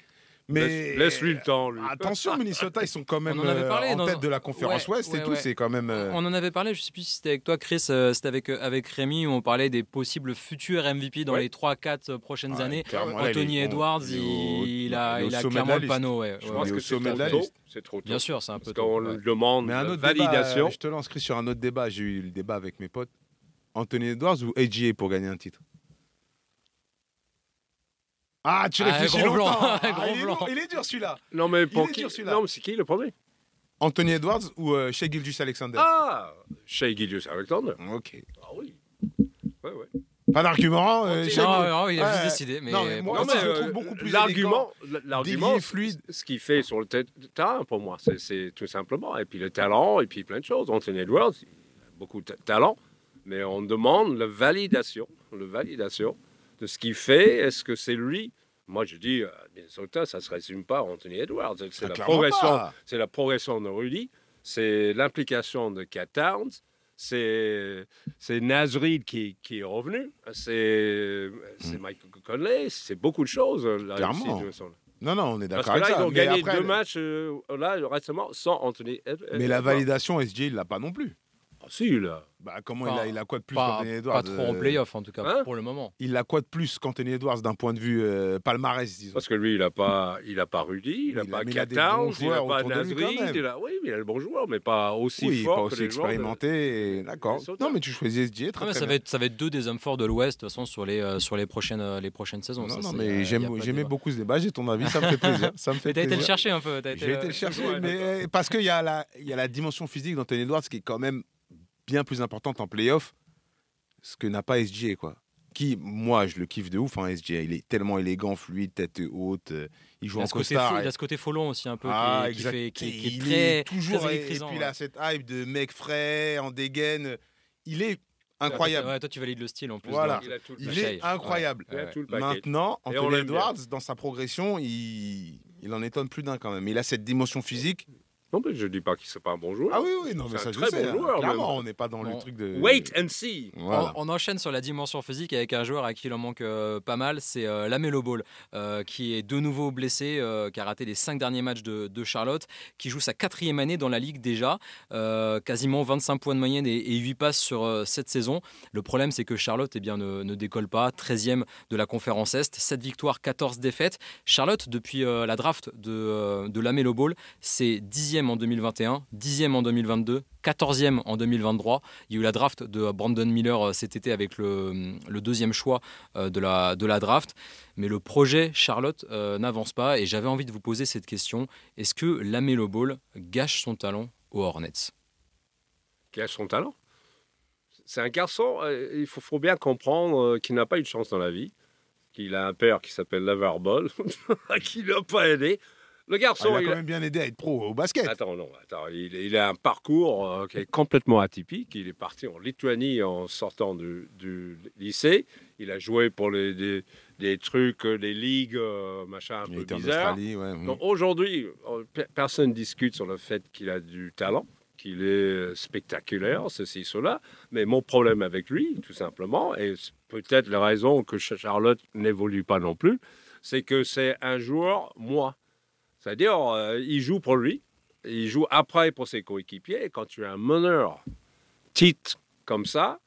Speaker 3: Mais
Speaker 2: laisse- laisse-lui le temps, lui.
Speaker 3: Attention, Minnesota, ils sont quand même
Speaker 1: On en avait
Speaker 3: euh,
Speaker 1: parlé
Speaker 3: en
Speaker 1: dans
Speaker 3: tête
Speaker 1: un-
Speaker 3: de la conférence
Speaker 1: Ouais,
Speaker 3: Ouest et tout.
Speaker 1: ouais.
Speaker 3: C'est quand même. euh,
Speaker 1: On en avait parlé, je sais plus si c'était avec toi, Chris, euh, c'était avec, euh, avec Rémi, où on parlait des possibles futurs MVP dans
Speaker 2: Ouais.
Speaker 1: les 3-4 prochaines
Speaker 3: ouais,
Speaker 1: années.
Speaker 3: là,
Speaker 1: Anthony Edwards,
Speaker 3: il au-
Speaker 1: a,
Speaker 3: il
Speaker 1: a clairement
Speaker 3: la
Speaker 1: le panneau. Ouais,
Speaker 2: Je
Speaker 1: ouais,
Speaker 2: pense que c'est trop
Speaker 3: la
Speaker 2: tôt. C'est trop tôt.
Speaker 1: Bien sûr, c'est un peu
Speaker 2: Parce qu'on demande
Speaker 3: Mais un
Speaker 2: la
Speaker 3: autre débat,
Speaker 2: validation.
Speaker 3: euh, je te l'inscris sur un autre débat. J'ai eu le débat avec mes potes. Anthony Edwards ou AGA pour gagner un titre? Ah, tu
Speaker 1: Ah,
Speaker 3: réfléchis
Speaker 1: gros
Speaker 3: longtemps.
Speaker 1: blanc,
Speaker 3: Ah,
Speaker 1: gros
Speaker 3: il, est
Speaker 1: blanc.
Speaker 3: il est dur celui-là.
Speaker 2: Non, mais pour qui
Speaker 3: dur, celui-là.
Speaker 2: Non, mais c'est qui le premier?
Speaker 3: Anthony Edwards ou euh, Shea Gilgeous Alexander
Speaker 2: Ah Shea Gilgeous Alexander.
Speaker 3: Ok.
Speaker 2: Ah oui. Ouais, ouais.
Speaker 3: Pas d'argument. euh,
Speaker 2: Non,
Speaker 1: Non, non, il a
Speaker 3: Ouais.
Speaker 1: juste décidé. Mais
Speaker 3: Non, mais moi, je
Speaker 2: euh,
Speaker 3: trouve beaucoup plus
Speaker 2: L'argument, l'argument,
Speaker 3: fluide.
Speaker 2: ce qu'il fait sur le te- terrain, pour moi, c'est- c'est tout simplement. Et puis le talent, et puis plein de choses. Anthony Edwards, il a beaucoup de talent, mais on demande la validation, la validation de ce qu'il fait. Est-ce que c'est lui? Moi, je dis, euh, Minnesota, ça ne se résume pas à Anthony Edwards. C'est
Speaker 3: Ah,
Speaker 2: la progression, la progression de Rudy, c'est l'implication de Cat Towns, c'est Reid qui, qui est revenu, c'est c'est Michael Conley, c'est beaucoup de choses. là,
Speaker 3: Hmm. Clairement.
Speaker 2: ici.
Speaker 3: Non, non, on est
Speaker 2: Parce
Speaker 3: d'accord avec
Speaker 2: là,
Speaker 3: ça.
Speaker 2: ils ont
Speaker 3: mais
Speaker 2: gagné
Speaker 3: après,
Speaker 2: deux matchs euh, là, récemment sans Anthony Ed-
Speaker 3: Mais la
Speaker 2: Edwards.
Speaker 3: validation, SG, il l'a pas non plus.
Speaker 2: Ah, si, là.
Speaker 3: Bah, comment
Speaker 1: Pas-
Speaker 3: il, a, il a quoi de plus
Speaker 1: pas,
Speaker 3: qu'Anthony Edwards
Speaker 1: pas trop en
Speaker 3: euh,
Speaker 1: playoff, en tout cas,
Speaker 2: Hein
Speaker 1: pour le moment.
Speaker 3: Il a quoi de plus qu'Anthony Edwards d'un point de vue euh, palmarès, disons?
Speaker 2: Parce que lui, il n'a pas, il a pas Rudy, il n'a pas
Speaker 3: mais il
Speaker 2: n'a
Speaker 3: joueurs
Speaker 2: pas Nasri,
Speaker 3: même.
Speaker 2: il a, oui, mais il a le bon joueur, mais pas aussi
Speaker 3: Oui,
Speaker 2: fort
Speaker 3: pas
Speaker 2: que
Speaker 3: aussi
Speaker 2: les joueurs de-
Speaker 3: expérimenté. D'accord. Non, mais tu choisis SG, très,
Speaker 1: Non, mais ça,
Speaker 3: bien.
Speaker 1: va être, ça va être deux des hommes forts de l'Ouest, de toute façon, sur les, euh, sur les, prochaines, euh, les prochaines saisons.
Speaker 3: Non,
Speaker 1: Ça,
Speaker 3: non, mais j'aimais beaucoup ce débat. J'ai ton avis, ça me fait plaisir. Ça me fait
Speaker 1: Mais t'as été le chercher un peu. t'as été,
Speaker 3: J'ai été le chercher, mais parce qu'il y, a la- il y a la dimension physique d'Anthony Edwards qui est quand même bien plus importante en playoff, ce que n'a pas SG, quoi. Qui, moi, je le kiffe de ouf, hein, SG. Il est tellement élégant, fluide, tête haute. euh, Il joue
Speaker 1: Il
Speaker 3: en
Speaker 1: ce côté
Speaker 3: costard.
Speaker 1: fou- il a ce côté folon aussi un peu
Speaker 3: Ah,
Speaker 1: qui, est- qui
Speaker 3: exact.
Speaker 1: fait, qui, qui est
Speaker 3: Il
Speaker 1: très,
Speaker 3: toujours
Speaker 1: très
Speaker 3: et- puis il
Speaker 1: ouais.
Speaker 3: a cette hype de mec frais en dégaine. Il est incroyable.
Speaker 1: Ouais, toi, tu valides le style en plus.
Speaker 3: Voilà.
Speaker 1: donc.
Speaker 2: Il a tout le
Speaker 3: Il
Speaker 1: La
Speaker 2: paquet.
Speaker 3: est incroyable.
Speaker 2: Il a
Speaker 1: Ouais.
Speaker 2: tout le.
Speaker 3: Maintenant, Anthony
Speaker 2: bien.
Speaker 3: Edwards, dans sa progression, il, il en étonne plus d'un quand même. Il a cette dimension physique.
Speaker 2: Non, mais je ne dis pas qu'il n'est pas un bon joueur.
Speaker 3: Ah oui, oui, non, mais
Speaker 2: C'est
Speaker 3: ça
Speaker 2: un
Speaker 3: je
Speaker 2: très
Speaker 3: sais.
Speaker 2: bon
Speaker 3: hein.
Speaker 2: joueur,
Speaker 3: Clairement,
Speaker 2: même.
Speaker 3: on n'est pas dans
Speaker 1: Bon.
Speaker 3: le truc de.
Speaker 2: Wait and see.
Speaker 3: Voilà.
Speaker 1: On, on enchaîne sur la dimension physique avec un joueur à qui il en manque euh, pas mal, c'est euh, Lamelo Ball, euh, qui est de nouveau blessé, euh, qui a raté les cinq derniers matchs de, de Charlotte, qui joue sa quatrième année dans la ligue déjà, euh, quasiment 25 points de moyenne et, et 8 passes sur euh, cette saison. Le problème, c'est que Charlotte eh bien, ne, ne décolle pas, 13e de la conférence Est, 7 victoires, 14 défaites. Charlotte, depuis euh, la draft de, de Lamelo Ball, c'est 10e en 2021, 10e en 2022, 14e en 2023. Il y a eu la draft de Brandon Miller euh, cet été avec le, le deuxième choix euh, de la, draft. Mais le projet Charlotte euh, n'avance pas et j'avais envie de vous poser cette question. Est-ce que Lamelo Ball gâche son talent aux Hornets?
Speaker 2: A son talent? C'est un garçon, euh, il faut, bien comprendre euh, qu'il n'a pas eu de chance dans la vie. Qu'il a un père qui s'appelle Lavar Ball, qui ne l'a pas aidé. Le
Speaker 3: Ah,
Speaker 2: garçon,
Speaker 3: il a quand même bien aidé à être pro au basket.
Speaker 2: Attends, non, attends. Il, il a un parcours euh, qui est complètement atypique. Il est parti en Lituanie en sortant du, du lycée. Il a joué pour les, des, des trucs, euh, des ligues, euh, machin un
Speaker 3: il
Speaker 2: peu.
Speaker 3: Australie, ouais.
Speaker 2: Donc aujourd'hui, euh, pe- personne discute sur le fait qu'il a du talent, qu'il est spectaculaire, ceci, cela. Mais mon problème avec lui, tout simplement, et peut-être la raison que Ch- Charlotte n'évolue pas non plus, c'est que c'est un joueur moi. C'est-à-dire, euh, il joue pour lui, il joue après pour ses coéquipiers. Quand tu es un meneur titre comme ça,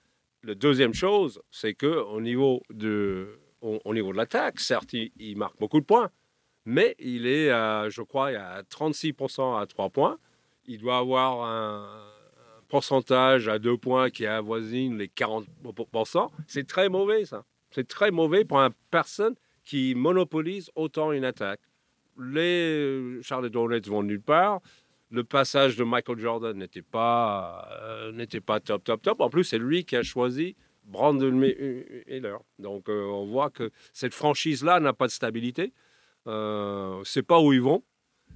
Speaker 2: la deuxième chose, c'est que au niveau de, au, au niveau de l'attaque, certes, il, marque beaucoup de points, mais il est, je crois, à 36% à 3 points. Il doit avoir un, un pourcentage à 2 points qui avoisine les 40%. C'est très mauvais, ça. C'est très mauvais pour une personne qui monopolise autant une attaque. Les Charlotte Hornets vont nulle part. Le passage de Michael Jordan n'était pas, euh, n'était pas top, top, top. En plus, c'est lui qui a choisi Brandon Miller. Donc, euh, on voit que cette franchise-là n'a pas de stabilité. Euh, c'est pas où ils vont.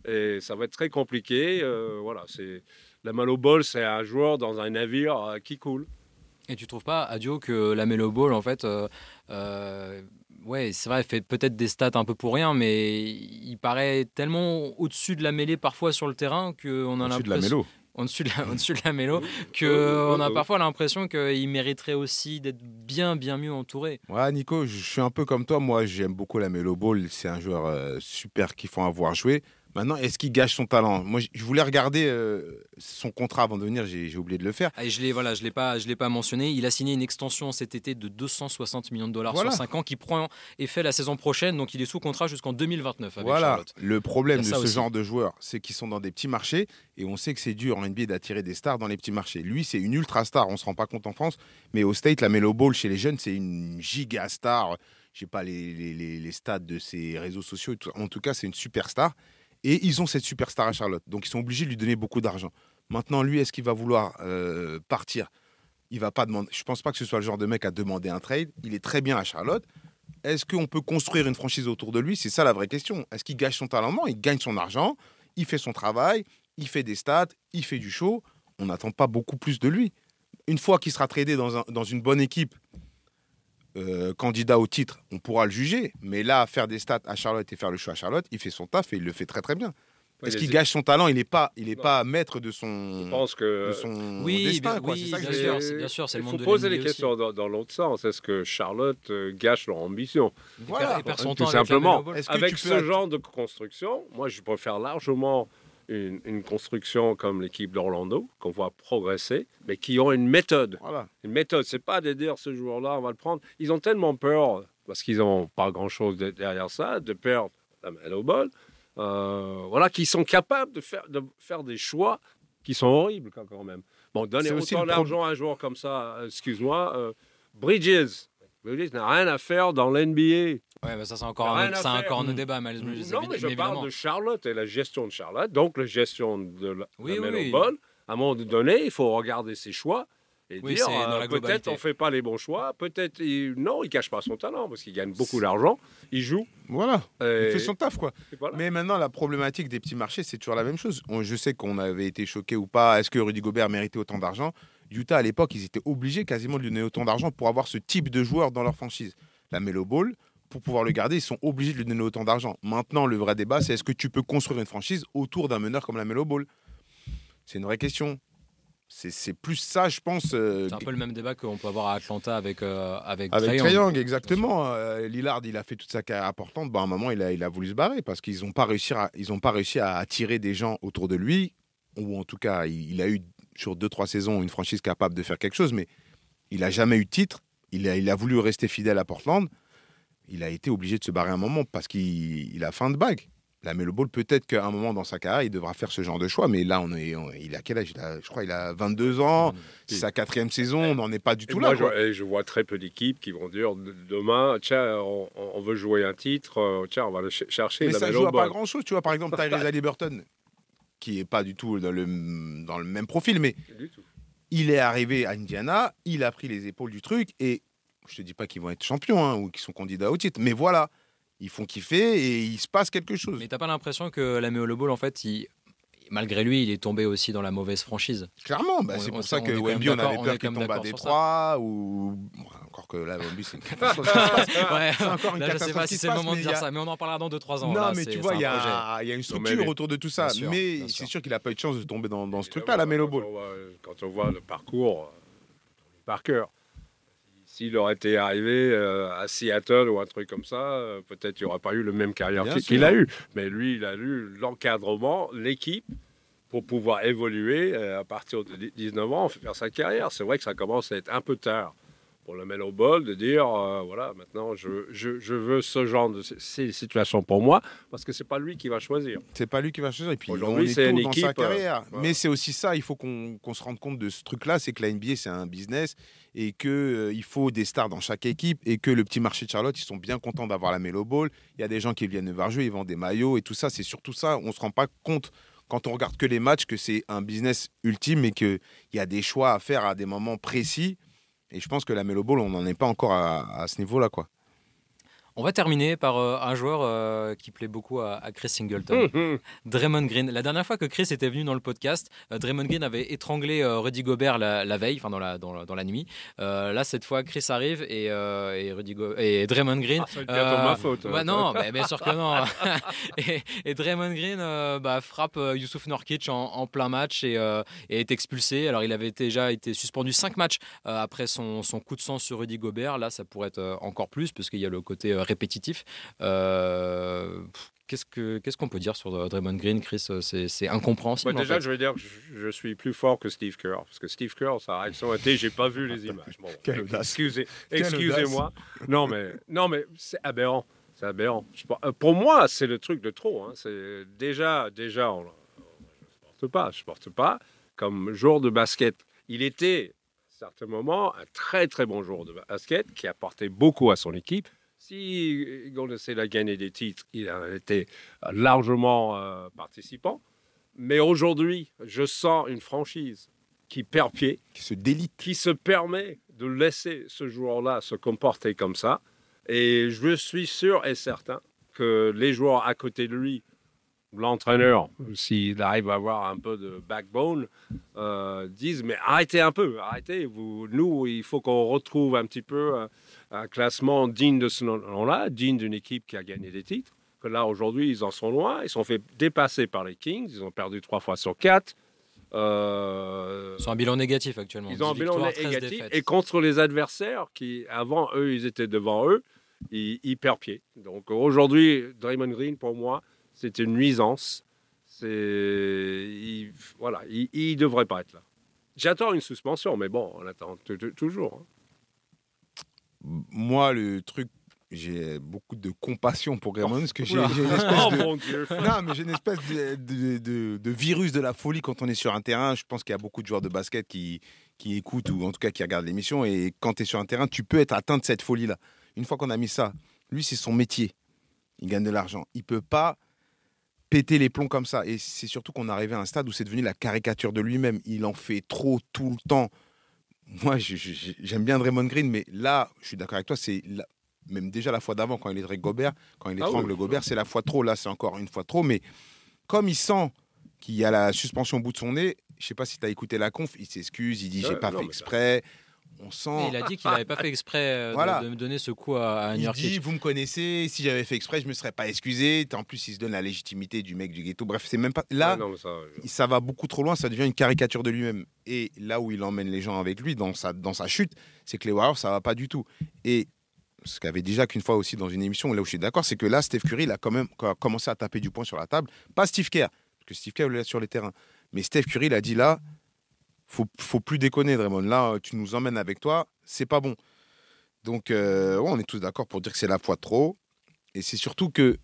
Speaker 2: Et ça va être très compliqué. Euh, voilà, c'est la Malo Ball, c'est un joueur dans un navire euh, qui coule.
Speaker 1: Et tu trouves pas, Adio, que Lamelo Ball, en fait, euh, euh, ouais, c'est vrai, il fait peut-être des stats un peu pour rien, mais il paraît tellement au-dessus de la mêlée parfois sur le terrain qu'on a
Speaker 3: Au-dessus de la
Speaker 1: l'impression-
Speaker 3: mélo.
Speaker 1: en-dessus de la, en-dessus de la mélo, a parfois l'impression qu'il mériterait aussi d'être bien, bien mieux entouré.
Speaker 3: Ouais, Nico, je suis un peu comme toi. Moi, j'aime beaucoup la Melo Ball. C'est un joueur euh, super kiffant à voir jouer. Maintenant, est-ce qu'il gâche son talent? Moi, je- voulais regarder euh, son contrat avant de venir. J'ai oublié de le faire.
Speaker 1: Ah, et je l'ai, voilà, je l'ai pas, je l'ai pas mentionné. Il a signé une extension cet été de 260 millions de dollars
Speaker 3: Voilà.
Speaker 1: sur 5 ans, qui prend effet la saison prochaine. Donc, il est sous contrat jusqu'en 2029 avec
Speaker 3: Voilà.
Speaker 1: Charlotte.
Speaker 3: Le problème de ce
Speaker 1: aussi.
Speaker 3: genre de joueurs, c'est qu'ils sont dans des petits marchés et on sait que c'est dur en NBA d'attirer des stars dans les petits marchés. Lui, c'est une ultra star. On se rend pas compte en France, mais au State, la Melo Ball chez les jeunes, c'est une giga star. Je sais pas les, les, les- les stats de ses réseaux sociaux. En tout cas, c'est une superstar. Et ils ont cette superstar à Charlotte. Donc, ils sont obligés de lui donner beaucoup d'argent. Maintenant, lui, est-ce qu'il va vouloir euh, partir? Il va pas demander. Je pense pas que ce soit le genre de mec à demander un trade. Il est très bien à Charlotte. Est-ce qu'on peut construire une franchise autour de lui? C'est ça la vraie question. Est-ce qu'il gâche son talent? Non, il gagne son argent, il fait son travail, il fait des stats, il fait du show. On n'attend pas beaucoup plus de lui. Une fois qu'il sera tradé dans, un- dans une bonne équipe, euh, candidat au titre, on pourra le juger. Mais là, faire des stats à Charlotte et faire le show à Charlotte, il fait son taf et il le fait très très bien. Est-ce qu'il gâche son talent Il n'est pas, il est
Speaker 2: Non.
Speaker 3: pas maître de
Speaker 2: Je
Speaker 3: son,
Speaker 2: pense que
Speaker 3: de son
Speaker 1: Oui,
Speaker 3: destin.
Speaker 1: bien-
Speaker 3: quoi.
Speaker 1: oui,
Speaker 3: ça
Speaker 1: bien
Speaker 3: je
Speaker 1: sûr, bien sûr, c'est le
Speaker 2: Il faut
Speaker 1: monde de
Speaker 2: poser les questions dans, dans l'autre sens. Est-ce que Charlotte euh, gâche leur ambition
Speaker 3: Voilà.
Speaker 1: Il perd son
Speaker 2: tout
Speaker 1: temps
Speaker 2: simplement. Avec ce genre de construction, moi, je préfère largement une, une construction comme l'équipe d'Orlando, qu'on voit progresser, mais qui ont une méthode.
Speaker 3: Voilà.
Speaker 2: Une méthode, c'est pas de dire ce joueur-là, on va le prendre. Ils ont tellement peur, parce qu'ils n'ont pas grand-chose de- derrière ça, de perdre la Melo Ball, euh, voilà, qu'ils sont capables de faire, de faire des choix qui sont horribles quand même. Bon, donner autant d'argent à un joueur comme ça, euh, excuse-moi, euh, Bridges. Bridges n'a rien à faire dans l'NBA.
Speaker 1: Ouais, mais ça, c'est encore, un, c'est encore un débat, Miles Bridges,
Speaker 2: Non, mais je
Speaker 1: évidemment.
Speaker 2: parle de Charlotte et la gestion de Charlotte, donc la gestion de la,
Speaker 1: Oui,
Speaker 2: la
Speaker 1: oui,
Speaker 2: Melo
Speaker 1: oui.
Speaker 2: Ball. À un moment donné, il faut regarder ses choix et
Speaker 1: Oui,
Speaker 2: dire
Speaker 1: c'est dans
Speaker 2: euh,
Speaker 1: la
Speaker 2: peut-être on ne fait pas les bons choix, peut-être il- non, il cache pas son talent parce qu'il gagne beaucoup d'argent, il joue.
Speaker 3: Voilà.
Speaker 2: et-
Speaker 3: Il fait son taf, quoi.
Speaker 2: voilà.
Speaker 3: Mais maintenant, la problématique des petits marchés, c'est toujours la même chose. On- je sais qu'on avait été choqué ou pas. Est-ce que Rudy Gobert méritait autant d'argent? Utah, à l'époque, ils étaient obligés quasiment de lui donner autant d'argent pour avoir ce type de joueur dans leur franchise. La Melo Ball, pour pouvoir le garder, ils sont obligés de lui donner autant d'argent. Maintenant, le vrai débat, c'est est-ce que tu peux construire une franchise autour d'un meneur comme la Melo Ball? C'est une vraie question. C'est plus ça, je pense. euh,
Speaker 1: C'est un peu le même débat qu'on peut avoir à Atlanta avec, euh, avec,
Speaker 3: avec exactement. Euh, Lillard, il a fait toute sa carrière importante. Bah, à un moment, il a, il a voulu se barrer parce qu'ils n'ont pas, réussi à- ils ont pas réussi à attirer des gens autour de lui. Ou en tout cas, il, il a eu sur deux, trois saisons une franchise capable de faire quelque chose, mais il n'a jamais eu de titre. Il a, il a voulu rester fidèle à Portland. Il a été obligé de se barrer un moment parce qu'il il a fin de bague. La Melo Ball, peut-être qu'à un moment dans sa carrière, il devra faire ce genre de choix. Mais là, on est, on- il a quel âge? Il a- Je crois qu'il a 22 ans. C'est sa quatrième saison. On n'en est pas du tout
Speaker 2: moi,
Speaker 3: là.
Speaker 2: je,
Speaker 3: quoi.
Speaker 2: et je vois très peu d'équipes qui vont dire de- demain, tiens, on, on veut jouer un titre, euh, tiens, on va le ch- chercher.
Speaker 3: Mais
Speaker 2: la
Speaker 3: ça
Speaker 2: Melo
Speaker 3: joue à pas
Speaker 2: Ball.
Speaker 3: grand chose, tu vois. Par exemple, Tyrese Haliburton, qui est pas du tout dans le, dans le même profil, mais
Speaker 2: Du tout.
Speaker 3: il est arrivé à Indiana, il a pris les épaules du truc, et je te dis pas qu'ils vont être champions hein, ou qu'ils sont candidats au titre, mais voilà, ils font kiffer et il se passe quelque chose.
Speaker 1: Mais t'as pas l'impression que la Melo Ball, en fait, il- malgré lui, il est tombé aussi dans la mauvaise franchise?
Speaker 3: Clairement, bah, c'est
Speaker 1: on-
Speaker 3: pour ça que Wemby, on avait peur qu'il tombe à
Speaker 1: d'accord sur ça.
Speaker 3: Détroit, ou bon, encore que là, Wemby, c'est une catastrophe.
Speaker 1: Ouais.
Speaker 3: C'est encore une
Speaker 1: Là, je sais
Speaker 3: catastrophe
Speaker 1: pas si c'est le moment de dire
Speaker 3: a-
Speaker 1: ça, mais on en parlera dans 2-3 ans.
Speaker 3: Non,
Speaker 1: là,
Speaker 3: mais tu vois, il y, a une
Speaker 2: mais-
Speaker 3: structure autour de tout ça.
Speaker 1: Sûr,
Speaker 3: mais c'est
Speaker 1: sûr.
Speaker 3: qu'il n'a pas eu de chance de tomber dans, dans ce truc-là, la Melo Ball.
Speaker 2: Quand on voit- Quand on voit le parcours, euh, par cœur, s'il aurait été arrivé euh, à Seattle ou un truc comme ça, euh, peut-être il n'y aurait pas eu le même carrière qu'il a eu. Mais lui, il a eu l'encadrement, l'équipe, pour pouvoir évoluer euh, à partir de 19 ans, faire sa carrière. C'est vrai que ça commence à être un peu tard pour le Melo Ball de dire euh, voilà, maintenant je, je, je veux ce genre de ces situations pour moi, parce que c'est pas lui qui va choisir.
Speaker 3: C'est pas lui qui va choisir. Et puis,
Speaker 2: Aujourd'hui,
Speaker 3: est
Speaker 2: c'est une
Speaker 3: dans
Speaker 2: équipe,
Speaker 3: sa
Speaker 2: euh,
Speaker 3: carrière. Mais c'est aussi ça, il faut qu'on qu'on se rende compte de ce truc-là, c'est que la NBA, c'est un business et qu'il il faut des stars dans chaque équipe et que le petit marché de Charlotte, ils sont bien contents d'avoir la Melo Ball. Il y a des gens qui viennent voir jouer, ils vendent des maillots et tout ça. C'est surtout ça. On se rend pas compte quand on regarde que les matchs que c'est un business ultime et qu'il y a des choix à faire à des moments précis. Et je pense que la Melo Ball, on n'en est pas encore à, à ce niveau-là. quoi.
Speaker 1: On va terminer par euh, un joueur euh, qui plaît beaucoup à, à Chris Singleton. Draymond Green. La dernière fois que Chris était venu dans le podcast, euh, Draymond Green avait étranglé Rudy Gobert la, la veille, enfin dans la, dans, la, dans la nuit. Là, cette fois, Chris arrive et, et, Rudy Go- et Draymond Green.
Speaker 2: Ah, bientôt ma faute.
Speaker 1: bah non, bah, bien sûr que non. et, et Draymond Green bah, frappe Youssouf Nurkic en, en plein match et, et est expulsé. Alors, il avait déjà été suspendu 5 matchs après son, son coup de sang sur Rudy Gobert. Là, ça pourrait être encore plus, parce qu'il y a le côté répétitif. Euh, Qu'est-ce que- qu'est-ce qu'on peut dire sur euh, Draymond Green, Chris Euh, C'est incompréhensible.
Speaker 2: Bah,
Speaker 1: en
Speaker 2: déjà,
Speaker 1: fait.
Speaker 2: je vais dire que je, je suis plus fort que Steve Kerr. Parce que Steve Kerr, sa réaction était j'ai pas vu les images. Bon,
Speaker 3: audace.
Speaker 2: excusez,
Speaker 3: Quelle
Speaker 2: excusez-moi. Non, mais, non, mais c'est aberrant. C'est aberrant. Je euh, pour moi, c'est le truc de trop. hein. C'est déjà, déjà, on, je supporte pas. Je supporte pas comme joueur de basket. Il était, à certains moments, un très très bon joueur de basket qui apportait beaucoup à son équipe. Si Golden State a gagné des titres, il en était largement euh, participant. Mais aujourd'hui, je sens une franchise qui perd pied,
Speaker 3: Qui se délite.
Speaker 2: qui se permet de laisser ce joueur-là se comporter comme ça. Et je suis sûr et certain que les joueurs à côté de lui, l'entraîneur, s'il arrive à avoir un peu de backbone, euh, disent mais arrêtez un peu, arrêtez. Vous, nous, il faut qu'on retrouve un petit peu euh, un classement digne de ce nom-là, digne d'une équipe qui a gagné des titres. Que là aujourd'hui, ils en sont loin. Ils sont fait dépasser par les Kings. Ils ont perdu trois fois sur quatre. Euh,
Speaker 1: Ils ont un bilan négatif actuellement.
Speaker 2: ils ont un
Speaker 1: 10
Speaker 2: bilan
Speaker 1: victoires, 13
Speaker 2: négatif. Et contre les adversaires qui, avant eux, ils étaient devant eux, ils, ils perdent pied. Donc aujourd'hui, Draymond Green, pour moi, c'est une nuisance. C'est, il- voilà, il, il devrait pas être là. J'attends une suspension, mais bon, on attend toujours. hein.
Speaker 3: Moi, le truc, j'ai beaucoup de compassion pour Raymond parce que j'ai
Speaker 2: Oula.
Speaker 3: j'ai une espèce
Speaker 2: Oh
Speaker 3: de.
Speaker 2: mon Dieu
Speaker 3: Non, mais j'ai une espèce de, de- de- de virus de la folie quand on est sur un terrain. Je pense qu'il y a beaucoup de joueurs de basket qui, qui écoutent ou en tout cas qui regardent l'émission. Et quand tu es sur un terrain, tu peux être atteint de cette folie-là. Une fois qu'on a mis ça, lui, c'est son métier. Il gagne de l'argent. Il peut pas péter les plombs comme ça. Et c'est surtout qu'on est arrivé à un stade où c'est devenu la caricature de lui-même. Il en fait trop tout le temps. Moi, j'aime bien Draymond Green, mais là, je suis d'accord avec toi, c'est la- même déjà la fois d'avant quand il est Gobert, quand il
Speaker 2: Ah
Speaker 3: étrangle
Speaker 2: oui.
Speaker 3: Gobert, c'est la fois trop. Là, c'est encore une fois trop. Mais comme il sent qu'il y a la suspension au bout de son nez, je sais pas si tu as écouté la conf, il s'excuse, il dit j'ai pas
Speaker 2: non,
Speaker 3: fait exprès. On sent.
Speaker 1: Il a dit qu'il n'avait pas fait exprès euh, de-
Speaker 3: Voilà.
Speaker 1: de, me donner ce coup à, à
Speaker 3: Il dit, vous me connaissez, si j'avais fait exprès, je me serais pas excusé. En plus, il se donne la légitimité du mec du ghetto. Bref, c'est même pas. Là,
Speaker 2: Ouais, non, mais ça, je-
Speaker 3: ça va beaucoup trop loin, ça devient une caricature de lui-même. Et là où il emmène les gens avec lui, dans sa, dans sa chute, c'est que les Warriors, ça va pas du tout. Et ce qu'avait déjà qu'une fois aussi dans une émission, là où je suis d'accord, c'est que là, Steph Curry, il a quand même co- commencé à taper du poing sur la table. Pas Steve Kerr, parce que Steve Kerr, il est sur les terrains. Mais Steph Curry, il a dit là, faut, faut plus déconner, Draymond. Là, tu nous emmènes avec toi, c'est pas bon. Donc, euh, ouais, on est tous d'accord pour dire que c'est la fois trop. Et c'est surtout que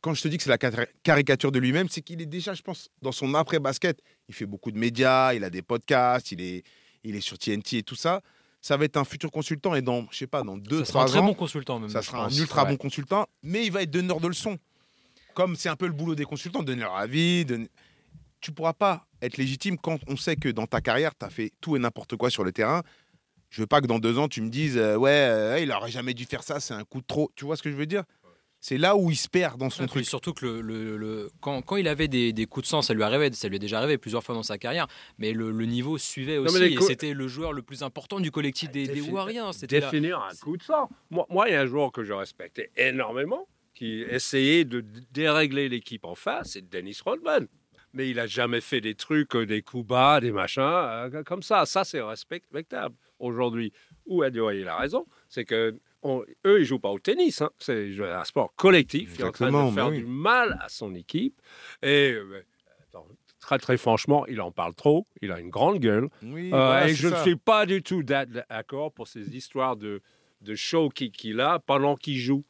Speaker 3: quand je te dis que c'est la cari- caricature de lui-même, c'est qu'il est déjà, je pense, dans son après-basket. Il fait beaucoup de médias, il a des podcasts, il est, il est sur TNT et tout ça. Ça va être un futur consultant et dans, je sais pas, dans deux,
Speaker 1: ça sera un très
Speaker 3: ans,
Speaker 1: bon consultant même.
Speaker 3: ça sera un ultra
Speaker 1: Ouais.
Speaker 3: bon consultant, mais il va être donneur de leçons. Comme c'est un peu le boulot des consultants, donner leur avis. donner- Tu pourras pas être légitime quand on sait que dans ta carrière, tu as fait tout et n'importe quoi sur le terrain. Je veux pas que dans deux ans, tu me dises euh, Ouais, euh, il aurait jamais dû faire ça, c'est un coup de trop. Tu vois ce que je veux dire? C'est là où il se perd dans son
Speaker 1: Et
Speaker 3: truc.
Speaker 1: surtout que le, le- le- quand, quand il avait des, des coups de sang, ça lui arrivait, ça lui est déjà arrivé plusieurs fois dans sa carrière, mais le, le niveau suivait aussi et c'était le joueur le plus important du collectif des, des
Speaker 2: Défi-
Speaker 1: Warriors. C'était là-
Speaker 2: définir un coup de sang. Moi, moi, il y a un joueur que je respectais énormément, qui essayait de dérégler l'équipe en face, c'est Dennis Rodman. Mais il a jamais fait des trucs, euh, des coups bas, des machins, euh, comme ça. Ça, c'est respectable aujourd'hui. Où Adio, il a raison, c'est que on- eux, ils jouent pas au tennis. hein. C'est un sport collectif. Il est en train
Speaker 3: Exactement,
Speaker 2: de faire
Speaker 3: oui.
Speaker 2: du mal à son équipe. Et euh, attends, très, très franchement, il en parle trop. Il a une grande gueule.
Speaker 3: Oui,
Speaker 2: Euh,
Speaker 3: voilà,
Speaker 2: et je ne suis pas du tout d'a- d'accord pour ces histoires de, de show qui- qu'il a pendant qu'il joue.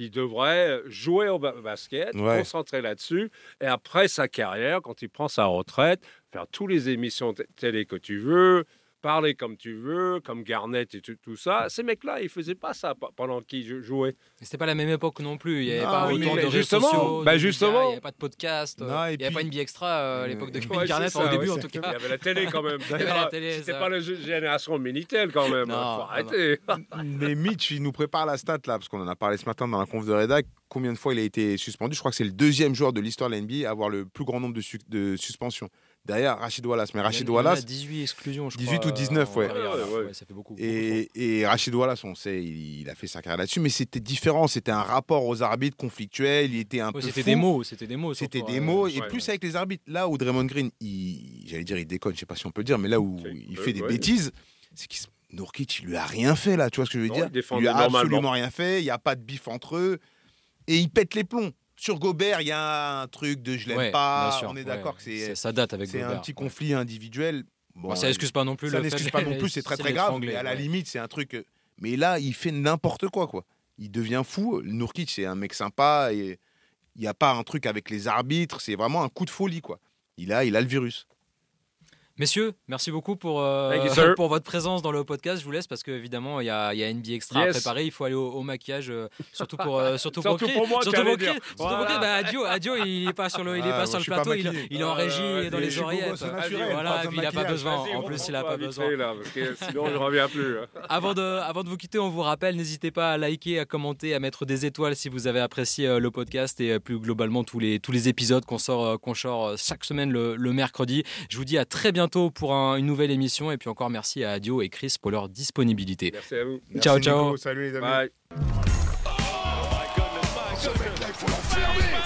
Speaker 2: Il devrait jouer au ba- basket,
Speaker 3: Ouais.
Speaker 2: concentrer là-dessus, et après sa carrière, quand il prend sa retraite, faire toutes les émissions télé que tu veux, parler comme tu veux, comme Garnett et tout, tout ça. Ces mecs-là, ils faisaient pas ça pe- pendant qu'ils jou- jouaient.
Speaker 1: C'était pas la même époque non plus. Il n'y avait
Speaker 3: Non,
Speaker 1: pas
Speaker 3: oui,
Speaker 1: autant de réseaux sociaux.
Speaker 2: bah
Speaker 1: de
Speaker 2: justement.
Speaker 1: médias, Il n'y avait pas de podcast. euh,
Speaker 3: Non,
Speaker 1: il n'y avait
Speaker 3: puis-
Speaker 1: pas une vie extra euh, à l'époque de
Speaker 3: Euh,
Speaker 2: Ouais,
Speaker 1: Garnett,
Speaker 2: ça,
Speaker 1: au début
Speaker 2: ouais,
Speaker 1: en tout
Speaker 2: Il y
Speaker 1: cas.
Speaker 2: avait la télé quand même.
Speaker 1: La télé,
Speaker 2: C'était pas la gé- génération Minitel quand même.
Speaker 1: Non,
Speaker 2: faut arrêter.
Speaker 3: Mais Mitch, il nous prépare la stat là, parce qu'on en a parlé ce matin dans la conf de rédac. Combien de fois il a été suspendu? Je crois que c'est le deuxième joueur de l'histoire de la NBA à avoir le plus grand nombre de, su- de suspensions. Derrière Rachid Wallace. Mais Rachid Wallace,
Speaker 1: 18 exclusions, je
Speaker 3: 18
Speaker 1: crois,
Speaker 3: ou 19,
Speaker 1: en
Speaker 3: ouais.
Speaker 1: carrière,
Speaker 2: Ouais, ouais.
Speaker 1: ouais, ça fait beaucoup. beaucoup
Speaker 3: Et, et Rachid Wallace, on sait, il, il a fait sa carrière là-dessus, mais c'était différent. C'était un rapport aux arbitres conflictuel. Il était un
Speaker 1: Ouais,
Speaker 3: peu.
Speaker 1: C'était des mots, c'était des mots.
Speaker 3: C'était des
Speaker 1: euh,
Speaker 3: mots, et
Speaker 2: ouais,
Speaker 3: plus
Speaker 2: ouais.
Speaker 3: avec les arbitres. Là où Draymond Green, il, j'allais dire, il déconne, je sais pas si on peut le dire, mais là où il fait des
Speaker 2: ouais.
Speaker 3: bêtises, c'est qu'il se- Nourkic, il lui a rien fait là, tu vois ce que je veux
Speaker 2: Non,
Speaker 3: dire?
Speaker 2: il
Speaker 3: lui a absolument rien fait, il n'y a pas de bif entre eux, et il pète les plombs. Sur Gobert, il y a un truc de je l'aime
Speaker 1: ouais,
Speaker 3: pas,
Speaker 1: sûr,
Speaker 3: on est
Speaker 1: ouais.
Speaker 3: d'accord que c'est,
Speaker 1: ça date avec
Speaker 3: c'est un petit conflit individuel. Bon,
Speaker 1: Bon, ça n'excuse pas non plus
Speaker 3: ça n'excuse pas non plus, c'est très très grave, mais à la limite, c'est un truc. euh, Mais là, il fait n'importe quoi, quoi. Il devient fou. Nourkic, c'est un mec sympa et il n'y a pas un truc avec les arbitres, c'est vraiment un coup de folie, quoi. Il a, il a le virus.
Speaker 1: Messieurs, merci beaucoup pour, euh,
Speaker 2: you,
Speaker 1: pour votre présence dans le podcast. Je vous laisse parce qu'évidemment, il y a, il y a NBA Extra à
Speaker 2: Yes.
Speaker 1: préparer. Il faut aller au, au maquillage, euh, surtout pour, euh, surtout
Speaker 2: Surtout pour moi,
Speaker 1: Surtout pour Chris.
Speaker 2: Voilà.
Speaker 1: Bah, Adio, Adio, il n'est pas sur le, il est
Speaker 3: Ah,
Speaker 1: pas sur le plateau. Il, il est en
Speaker 2: Ah,
Speaker 1: régie dans les oreillettes. Voilà, il n'a pas besoin. En plus, il n'a pas besoin.
Speaker 2: fait, là, parce que sinon, je ne reviens plus. hein.
Speaker 1: Avant de, avant de vous quitter, on vous rappelle, n'hésitez pas à liker, à commenter, à mettre des étoiles si vous avez apprécié euh, le podcast et plus globalement tous les, tous les épisodes qu'on sort, qu'on sort chaque semaine le, le mercredi. Je vous dis à très bientôt pour un- une nouvelle émission et puis encore merci à Adio et Chris pour leur disponibilité.
Speaker 2: Merci à vous.
Speaker 3: Merci,
Speaker 1: Ciao,
Speaker 3: Nico.
Speaker 1: ciao.
Speaker 3: Salut les amis.
Speaker 2: Bye.
Speaker 4: Possible.